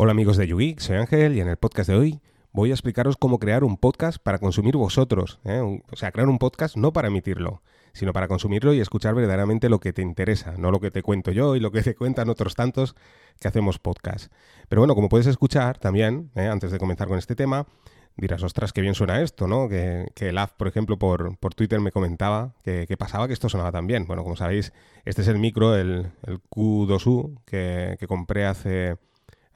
Hola amigos de YouGeek, soy Ángel y en el podcast de hoy voy a explicaros cómo crear un podcast para consumir vosotros. ¿eh? O sea, crear un podcast no para emitirlo, sino para consumirlo y escuchar verdaderamente lo que te interesa, no lo que te cuento yo y lo que te cuentan otros tantos que hacemos podcast. Pero bueno, como puedes escuchar también, ¿eh? antes de comenzar con este tema, dirás, ostras, qué bien suena esto, ¿no? Que, que el por ejemplo, por, por, Twitter me comentaba que, pasaba que esto sonaba tan bien. Bueno, como sabéis, este es el micro, el, el Q2U, que, que compré hace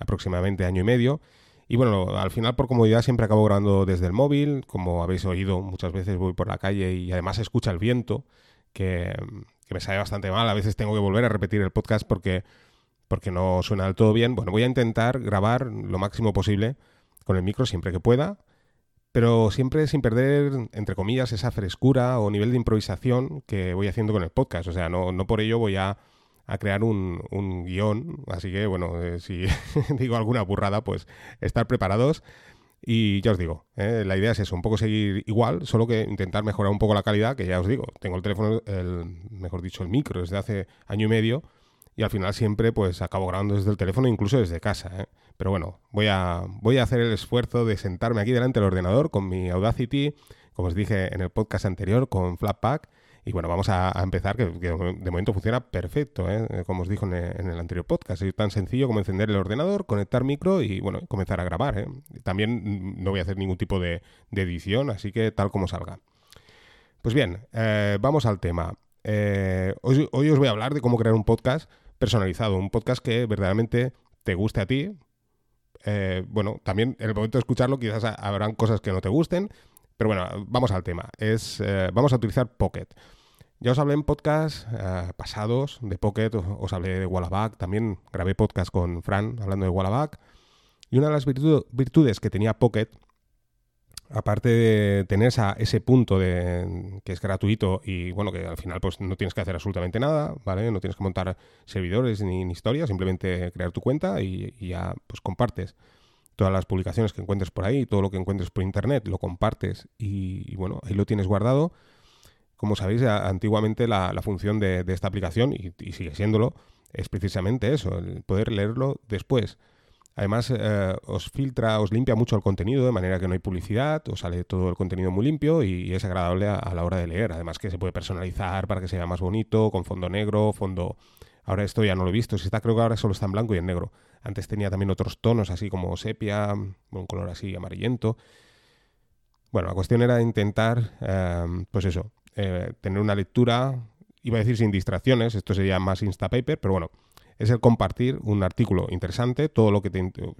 aproximadamente año y medio. Y bueno, al final por comodidad siempre acabo grabando desde el móvil, como habéis oído muchas veces voy por la calle y además escucha el viento, que, me sale bastante mal, a veces tengo que volver a repetir el podcast porque, porque no suena del todo bien. Bueno, voy a intentar grabar lo máximo posible con el micro siempre que pueda, pero siempre sin perder, entre comillas, esa frescura o nivel de improvisación que voy haciendo con el podcast. O sea, no, no por ello voy a a crear un, un guion. Así que, bueno, eh, si digo alguna burrada, pues estar preparados. Y ya os digo, eh, la idea es eso, un poco seguir igual, solo que intentar mejorar un poco la calidad, que ya os digo, tengo el teléfono, el, mejor dicho, el micro desde hace año y medio, y al final siempre pues acabo grabando desde el teléfono, incluso desde casa. ¿eh? Pero bueno, voy a, voy a hacer el esfuerzo de sentarme aquí delante del ordenador con mi Audacity, como os dije en el podcast anterior, con Flatpak, y bueno, vamos a, empezar, que, de momento funciona perfecto, ¿eh? Eh, como os dijo en, el anterior podcast. Es tan sencillo como encender el ordenador, conectar micro y bueno, comenzar a grabar. ¿eh? También no voy a hacer ningún tipo de, edición, así que tal como salga. Pues bien, vamos al tema. Hoy, hoy, os voy a hablar de cómo crear un podcast personalizado, un podcast que verdaderamente te guste a ti. bueno, también en el momento de escucharlo quizás habrán cosas que no te gusten, pero bueno, vamos al tema. Es, eh, vamos a utilizar Pocket. Ya os hablé en podcast eh, pasados de Pocket, os, hablé de Wallaback, también grabé podcast con Fran hablando de Wallaback. Y una de las virtudes que tenía Pocket, aparte de tener ese punto de, que es gratuito y bueno, que al final pues no tienes que hacer absolutamente nada, ¿vale? No tienes que montar servidores ni, ni historias, simplemente crear tu cuenta y, y ya pues compartes todas las publicaciones que encuentres por ahí, todo lo que encuentres por internet, lo compartes y, bueno, ahí lo tienes guardado. Como sabéis, antiguamente la, función de, esta aplicación, y, sigue siéndolo, es precisamente eso, el poder leerlo después. Además, eh, os filtra, os limpia mucho el contenido, de manera que no hay publicidad, os sale todo el contenido muy limpio y, es agradable a, la hora de leer. Además que se puede personalizar para que sea más bonito, con fondo negro, fondo... Ahora esto ya no lo he visto, si está creo que ahora solo está en blanco y en negro. Antes tenía también otros tonos así como sepia, un color así amarillento. Bueno, la cuestión era intentar, em, pues eso, eh, tener una lectura, iba a decir sin distracciones, esto sería más Instapaper, pero bueno, es el compartir un artículo interesante, todo lo que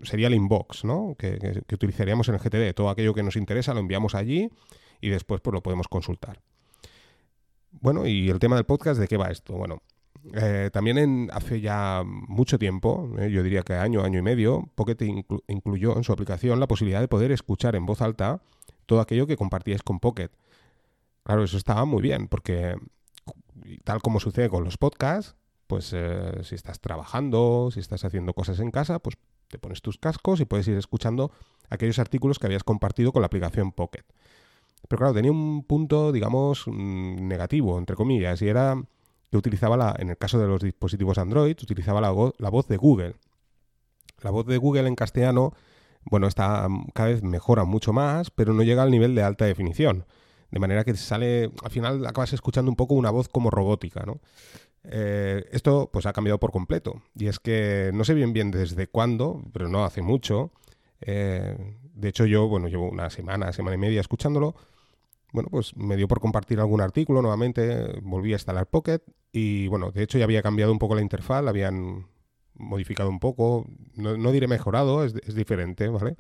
sería el inbox, ¿no? Que, utilizaríamos en el GTD, todo aquello que nos interesa lo enviamos allí y después pues lo podemos consultar. Bueno, y el tema del podcast, ¿de qué va esto? Bueno, eh, también hace ya mucho tiempo, eh, yo diría que año, año y medio, Pocket incluyó en su aplicación la posibilidad de poder escuchar en voz alta todo aquello que compartíais con Pocket. Claro, eso estaba muy bien, porque tal como sucede con los podcasts, pues eh, si estás trabajando, si estás haciendo cosas en casa, pues te pones tus cascos y puedes ir escuchando aquellos artículos que habías compartido con la aplicación Pocket. Pero claro, tenía un punto, digamos, mm, negativo, entre comillas, y era que utilizaba, la, en el caso de los dispositivos Android, utilizaba la, voz de Google. La voz de Google en castellano, bueno, está cada vez mejora mucho más, pero no llega al nivel de alta definición. De manera que sale, al final acabas escuchando un poco una voz como robótica, ¿no? Eh, esto pues ha cambiado por completo. Y es que no sé bien bien desde cuándo, pero no hace mucho. Eh, de hecho, yo, bueno, llevo una semana, semana y media escuchándolo bueno, pues me dio por compartir algún artículo nuevamente, volví a instalar Pocket y bueno, de hecho ya había cambiado un poco la interfaz, la habían modificado un poco, no, diré mejorado, es, diferente, ¿vale?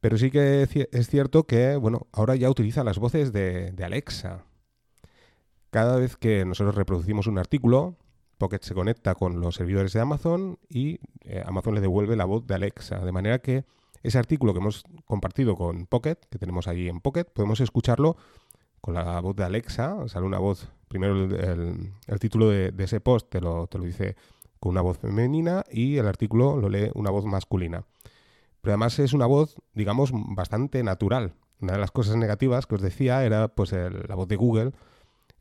Pero sí que es cierto que, bueno, ahora ya utiliza las voces de, Alexa. Cada vez que nosotros reproducimos un artículo, Pocket se conecta con los servidores de Amazon y eh, Amazon le devuelve la voz de Alexa, de manera que ese artículo que hemos compartido con Pocket, que tenemos ahí en Pocket, podemos escucharlo con la voz de Alexa. Sale una voz, primero el, título de, ese post te lo, te lo dice con una voz femenina y el artículo lo lee una voz masculina. Pero además es una voz, digamos, bastante natural. Una de las cosas negativas que os decía era pues la voz de Google,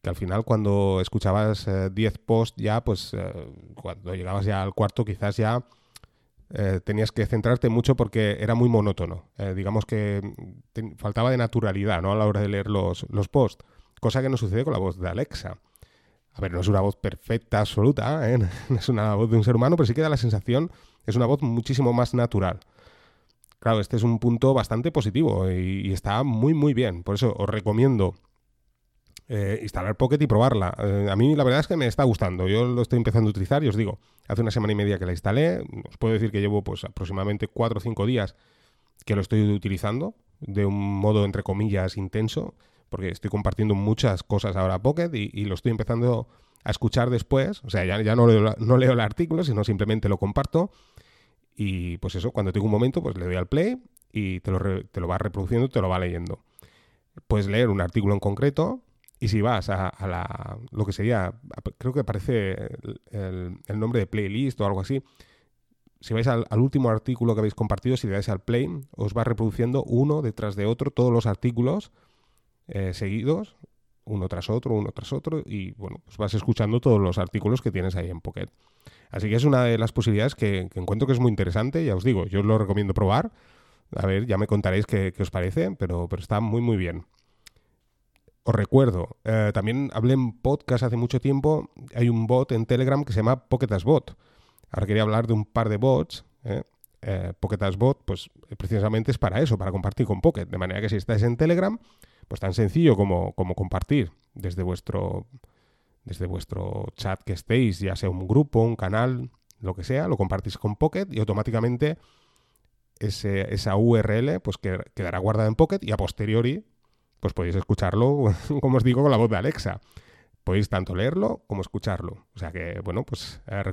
que al final cuando escuchabas 10 eh, posts ya, pues eh, cuando llegabas ya al cuarto quizás ya eh, tenías que centrarte mucho porque era muy monótono. Eh, digamos que faltaba de naturalidad ¿no? a la hora de leer los, los posts, cosa que no sucede con la voz de Alexa. A ver, no es una voz perfecta, absoluta, ¿eh? no es una voz de un ser humano, pero sí que da la sensación, es una voz muchísimo más natural. Claro, este es un punto bastante positivo y, está muy, muy bien. Por eso os recomiendo eh, instalar Pocket y probarla. Eh, a mí la verdad es que me está gustando. Yo lo estoy empezando a utilizar y os digo, hace una semana y media que la instalé. Os puedo decir que llevo pues aproximadamente 4 o 5 días que lo estoy utilizando de un modo entre comillas intenso porque estoy compartiendo muchas cosas ahora a Pocket y, lo estoy empezando a escuchar después. O sea, ya, ya no, leo, no leo el artículo, sino simplemente lo comparto. Y pues eso, cuando tengo un momento, pues le doy al play y te lo, te lo va reproduciendo, te lo va leyendo. Puedes leer un artículo en concreto y si vas a, la, lo que sería, creo que aparece el, nombre de playlist o algo así, si vais al, último artículo que habéis compartido, si le dais al play, os va reproduciendo uno detrás de otro todos los artículos eh, seguidos, uno tras otro, uno tras otro, y bueno, pues vas escuchando todos los artículos que tienes ahí en Pocket. Así que es una de las posibilidades que, encuentro que es muy interesante, ya os digo, yo os lo recomiendo probar. A ver, ya me contaréis qué, os parece, pero, pero está muy muy bien. Os recuerdo, eh, también hablé en podcast hace mucho tiempo, hay un bot en Telegram que se llama Pocket Bot. Ahora quería hablar de un par de bots. ¿eh? Eh, Bot, pues precisamente es para eso, para compartir con Pocket. De manera que si estáis en Telegram, pues tan sencillo como, como compartir desde vuestro, desde vuestro chat que estéis, ya sea un grupo, un canal, lo que sea, lo compartís con Pocket y automáticamente ese, esa URL pues quedará guardada en Pocket y a posteriori pues podéis escucharlo, como os digo, con la voz de Alexa. Podéis tanto leerlo como escucharlo. O sea que, bueno, pues eh.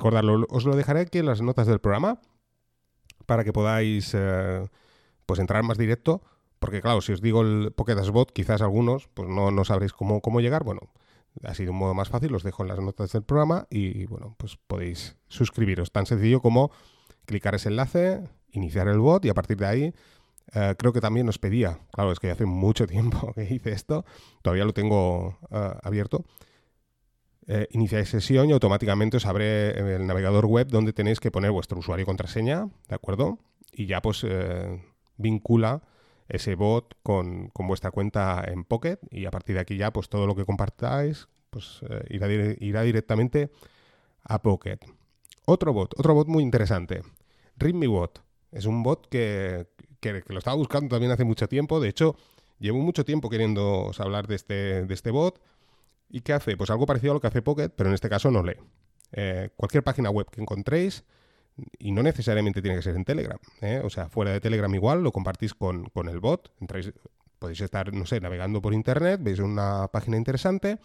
Os lo dejaré aquí en las notas del programa para que podáis eh, pues entrar más directo porque claro, si os digo el Pocket Bot, quizás algunos pues no, no sabréis cómo, cómo llegar. Bueno, ha sido un modo más fácil, os dejo en las notas del programa y bueno, pues podéis suscribiros. Tan sencillo como clicar ese enlace, iniciar el bot y a partir de ahí eh, creo que también os pedía, claro, es que hace mucho tiempo que hice esto, todavía lo tengo uh, abierto. Eh, iniciáis sesión y automáticamente os abre el navegador web donde tenéis que poner vuestro usuario y contraseña, ¿de acuerdo? Y ya pues eh, vincula ese bot con, vuestra cuenta en Pocket y a partir de aquí ya pues todo lo que compartáis pues eh, irá, directamente a Pocket. Otro bot, otro bot muy interesante, ReadMeBot. Es un bot que, lo estaba buscando también hace mucho tiempo. De hecho, llevo mucho tiempo queriendo hablar de este, de este bot. ¿Y qué hace? Pues algo parecido a lo que hace Pocket, pero en este caso no lee. Eh, cualquier página web que encontréis, y no necesariamente tiene que ser en Telegram. ¿eh? O sea, fuera de Telegram igual lo compartís con, el bot. Entráis, podéis estar, no sé, navegando por internet, veis una página interesante,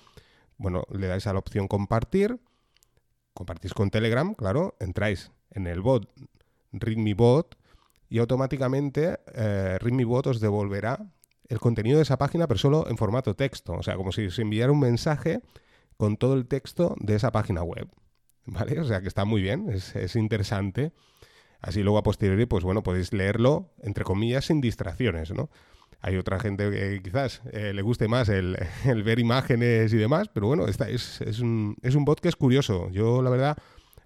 bueno, le dais a la opción compartir, compartís con Telegram, claro, entráis en el bot, ReadMeBot, y automáticamente eh, ReadMeBot os devolverá el contenido de esa página, pero solo en formato texto. O sea, como si os enviara un mensaje con todo el texto de esa página web. ¿vale? O sea que está muy bien, es, interesante. Así luego a posteriori, pues bueno, podéis leerlo, entre comillas, sin distracciones, ¿no? Hay otra gente que quizás eh, le guste más el, ver imágenes y demás, pero bueno, esta es, es, un, es un bot que es curioso. Yo, la verdad,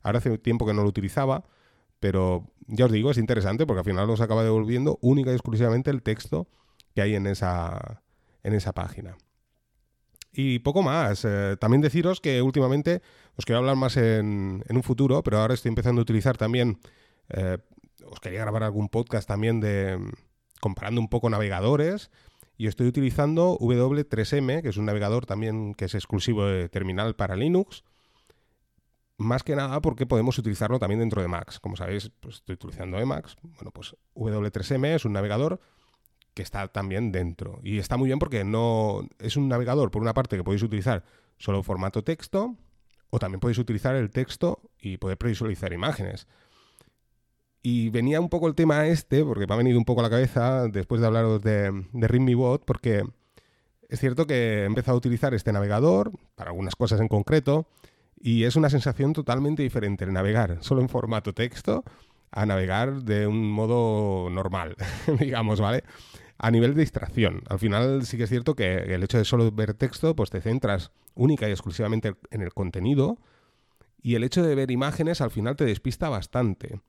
ahora hace tiempo que no lo utilizaba, pero ya os digo, es interesante porque al final nos acaba devolviendo única y exclusivamente el texto que hay en esa, en esa página. Y poco más. Eh, también deciros que últimamente os quiero hablar más en, un futuro, pero ahora estoy empezando a utilizar también. Eh, os quería grabar algún podcast también de comparando un poco navegadores. Y estoy utilizando W3M, que es un navegador también que es exclusivo de terminal para Linux. Más que nada porque podemos utilizarlo también dentro de Macs. Como sabéis, pues estoy utilizando Emacs. Bueno, pues W3M es un navegador que está también dentro. Y está muy bien porque no es un navegador, por una parte, que podéis utilizar solo formato texto, o también podéis utilizar el texto y poder previsualizar imágenes. Y venía un poco el tema este, porque me ha venido un poco a la cabeza después de hablaros de, de ReadMeBot, porque es cierto que he empezado a utilizar este navegador para algunas cosas en concreto, y es una sensación totalmente diferente el navegar solo en formato texto a navegar de un modo normal, digamos, ¿vale? A nivel de distracción. Al final sí que es cierto que el hecho de solo ver texto, pues te centras única y exclusivamente en el contenido y el hecho de ver imágenes al final te despista bastante.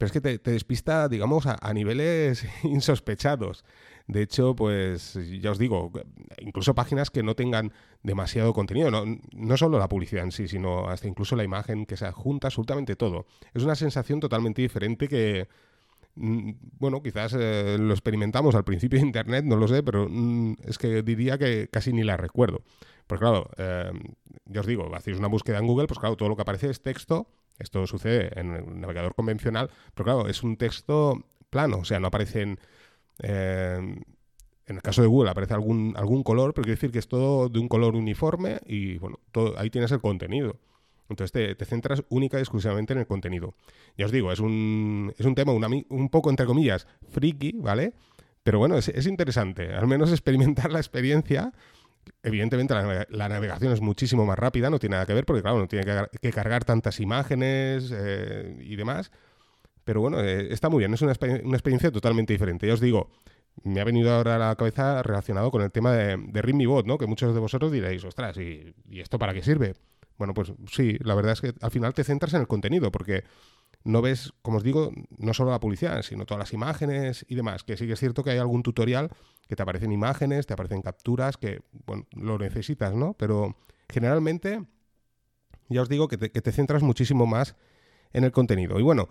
Pero es que te, despista, digamos, a, niveles insospechados. De hecho, pues ya os digo, incluso páginas que no tengan demasiado contenido, no, no solo la publicidad en sí, sino hasta incluso la imagen que se adjunta, absolutamente todo. Es una sensación totalmente diferente que, bueno, quizás eh, lo experimentamos al principio de Internet, no lo sé, pero mm, es que diría que casi ni la recuerdo. Porque claro, eh, ya os digo, hacéis una búsqueda en Google, pues claro, todo lo que aparece es texto. Esto sucede en el navegador convencional, pero claro, es un texto plano, o sea, no aparecen... Eh, en el caso de Google aparece algún, algún color, pero quiere decir que es todo de un color uniforme y bueno, todo, ahí tienes el contenido. Entonces te, centras única y exclusivamente en el contenido. Ya os digo, es un, es un tema un poco, entre comillas, friki, ¿vale? Pero bueno, es, es interesante, al menos experimentar la experiencia Evidentemente la, navegación es muchísimo más rápida, no tiene nada que ver porque claro, no tiene que, cargar tantas imágenes eh, y demás. Pero bueno, eh, está muy bien, es una, experiencia totalmente diferente. Ya os digo, me ha venido ahora a la cabeza relacionado con el tema de, de ¿no? Que muchos de vosotros diréis, ostras, ¿y, ¿y esto para qué sirve? Bueno, pues sí, la verdad es que al final te centras en el contenido, porque no ves, como os digo, no solo la publicidad, sino todas las imágenes y demás. Que sí que es cierto que hay algún tutorial que te aparecen imágenes, te aparecen capturas, que, bueno, lo necesitas, ¿no? Pero generalmente, ya os digo que te, centras muchísimo más en el contenido. Y bueno,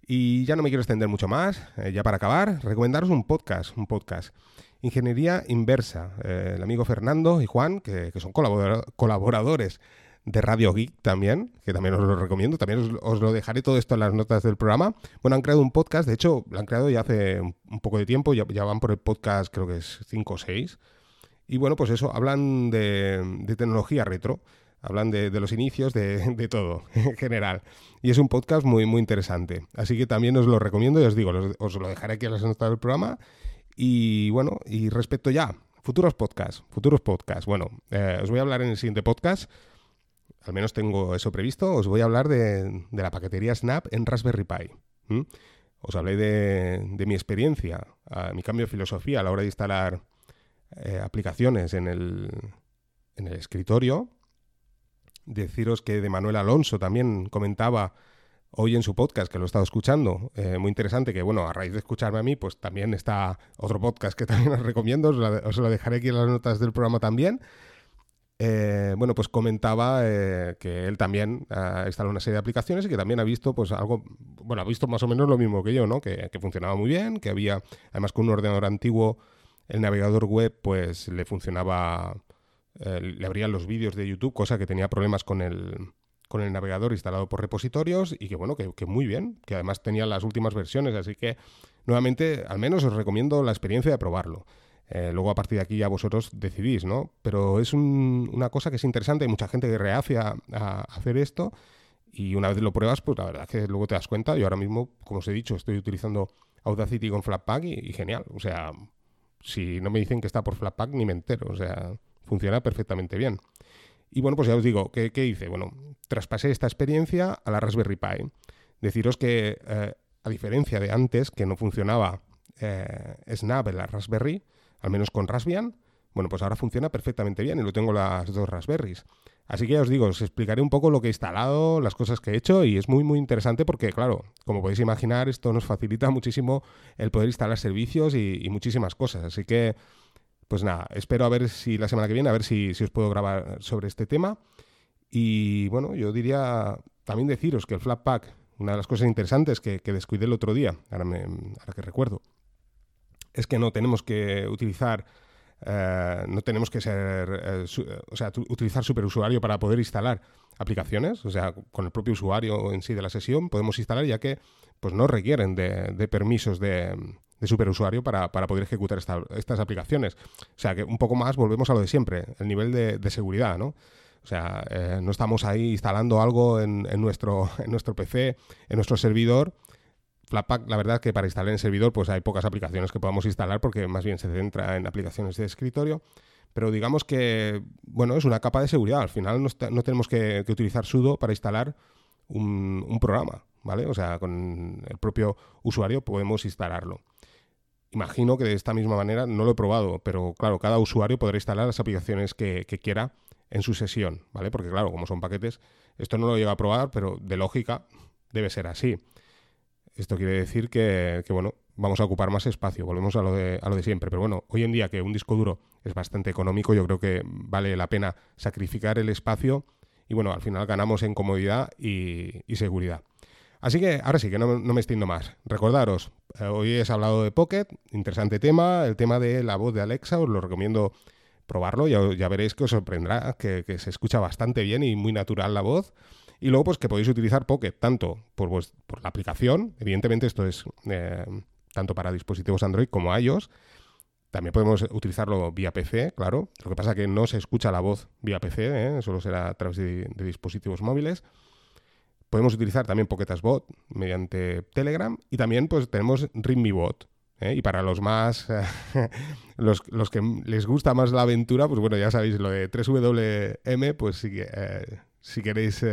y ya no me quiero extender mucho más, eh, ya para acabar, recomendaros un podcast, un podcast. Ingeniería Inversa. Eh, el amigo Fernando y Juan, que, que son colaboradores de Radio Geek también, que también os lo recomiendo, también os, lo dejaré todo esto en las notas del programa. Bueno, han creado un podcast, de hecho, lo han creado ya hace un poco de tiempo, ya, van por el podcast, creo que es 5 o 6. Y bueno, pues eso, hablan de, tecnología retro, hablan de, los inicios, de, todo en general. Y es un podcast muy, muy interesante. Así que también os lo recomiendo y os digo, os, lo dejaré aquí en las notas del programa. Y bueno, y respecto ya, futuros podcasts, futuros podcasts. Bueno, eh, os voy a hablar en el siguiente podcast al menos tengo eso previsto, os voy a hablar de, la paquetería Snap en Raspberry Pi. Os hablé de, mi experiencia, mi cambio de filosofía a la hora de instalar eh, aplicaciones en el, en el escritorio. Deciros que de Manuel Alonso también comentaba hoy en su podcast, que lo he estado escuchando, eh, muy interesante, que bueno, a raíz de escucharme a mí, pues también está otro podcast que también os recomiendo, os lo dejaré aquí en las notas del programa también, eh, bueno, pues comentaba eh, que él también ha instalado una serie de aplicaciones y que también ha visto, pues algo, bueno, ha visto más o menos lo mismo que yo, ¿no? Que, funcionaba muy bien, que había, además con un ordenador antiguo, el navegador web, pues le funcionaba, eh, le abrían los vídeos de YouTube, cosa que tenía problemas con el, con el navegador instalado por repositorios y que bueno, que, que, muy bien, que además tenía las últimas versiones, así que nuevamente, al menos os recomiendo la experiencia de probarlo. Eh, luego a partir de aquí ya vosotros decidís, ¿no? Pero es una cosa que es interesante, hay mucha gente que reacia a, hacer esto y una vez lo pruebas, pues la verdad es que luego te das cuenta. Yo ahora mismo, como os he dicho, estoy utilizando Audacity con Flatpak y, genial. O sea, si no me dicen que está por Flatpak ni me entero. O sea, funciona perfectamente bien. Y bueno, pues ya os digo, ¿qué, hice? Bueno, traspasé esta experiencia a la Raspberry Pi. Deciros que, eh, a diferencia de antes, que no funcionaba eh, Snap en la Raspberry, al menos con Raspbian, bueno, pues ahora funciona perfectamente bien y lo tengo las dos Raspberries. Así que ya os digo, os explicaré un poco lo que he instalado, las cosas que he hecho y es muy muy interesante porque, claro, como podéis imaginar, esto nos facilita muchísimo el poder instalar servicios y, muchísimas cosas. Así que, pues nada, espero a ver si la semana que viene, a ver si, os puedo grabar sobre este tema. Y bueno, yo diría también deciros que el Flatpak, una de las cosas interesantes que, que descuidé el otro día, ahora, me, ahora que recuerdo, es que no tenemos que utilizar eh, no tenemos que ser, eh, o sea, utilizar superusuario para poder instalar aplicaciones, o sea, con el propio usuario en sí de la sesión podemos instalar ya que pues no requieren de, permisos de, superusuario para, poder ejecutar estas aplicaciones. O sea, que un poco más volvemos a lo de siempre, el nivel de, seguridad, ¿no? O sea, eh, no estamos ahí instalando algo en, nuestro, en nuestro PC, en nuestro servidor, Flatpak, la verdad que para instalar en servidor pues hay pocas aplicaciones que podamos instalar porque más bien se centra en aplicaciones de escritorio. Pero digamos que, bueno, es una capa de seguridad. Al final no, tenemos que, utilizar sudo para instalar un, programa, ¿vale? O sea, con el propio usuario podemos instalarlo. Imagino que de esta misma manera, no lo he probado, pero claro, cada usuario podrá instalar las aplicaciones que, que quiera en su sesión, ¿vale? Porque claro, como son paquetes, esto no lo llega a probar, pero de lógica debe ser así. Esto quiere decir que, bueno, vamos a ocupar más espacio, volvemos a lo, de, a lo de siempre. Pero bueno, hoy en día que un disco duro es bastante económico, yo creo que vale la pena sacrificar el espacio y bueno, al final ganamos en comodidad y, seguridad. Así que ahora sí que no, me extiendo más. Recordaros, eh, hoy he hablado de Pocket, interesante tema, el tema de la voz de Alexa, os lo recomiendo probarlo, ya, ya veréis que os sorprenderá, que, se escucha bastante bien y muy natural la voz. Y luego, pues que podéis utilizar Pocket tanto por, por la aplicación, evidentemente esto es eh, tanto para dispositivos Android como iOS. También podemos utilizarlo vía PC, claro. Lo que pasa es que no se escucha la voz vía PC, ¿eh? solo será a través de, dispositivos móviles. Podemos utilizar también Pocket Bot mediante Telegram y también pues tenemos Ring Bot. ¿eh? Y para los más, los, que les gusta más la aventura, pues bueno, ya sabéis lo de 3WM, pues si, si queréis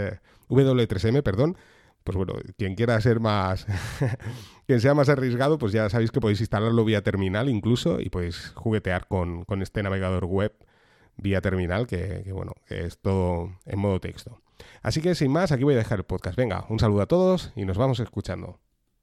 W3M, perdón, pues bueno, quien quiera ser más, quien sea más arriesgado, pues ya sabéis que podéis instalarlo vía terminal incluso y podéis juguetear con, este navegador web vía terminal que, bueno, es todo en modo texto. Así que sin más, aquí voy a dejar el podcast. Venga, un saludo a todos y nos vamos escuchando.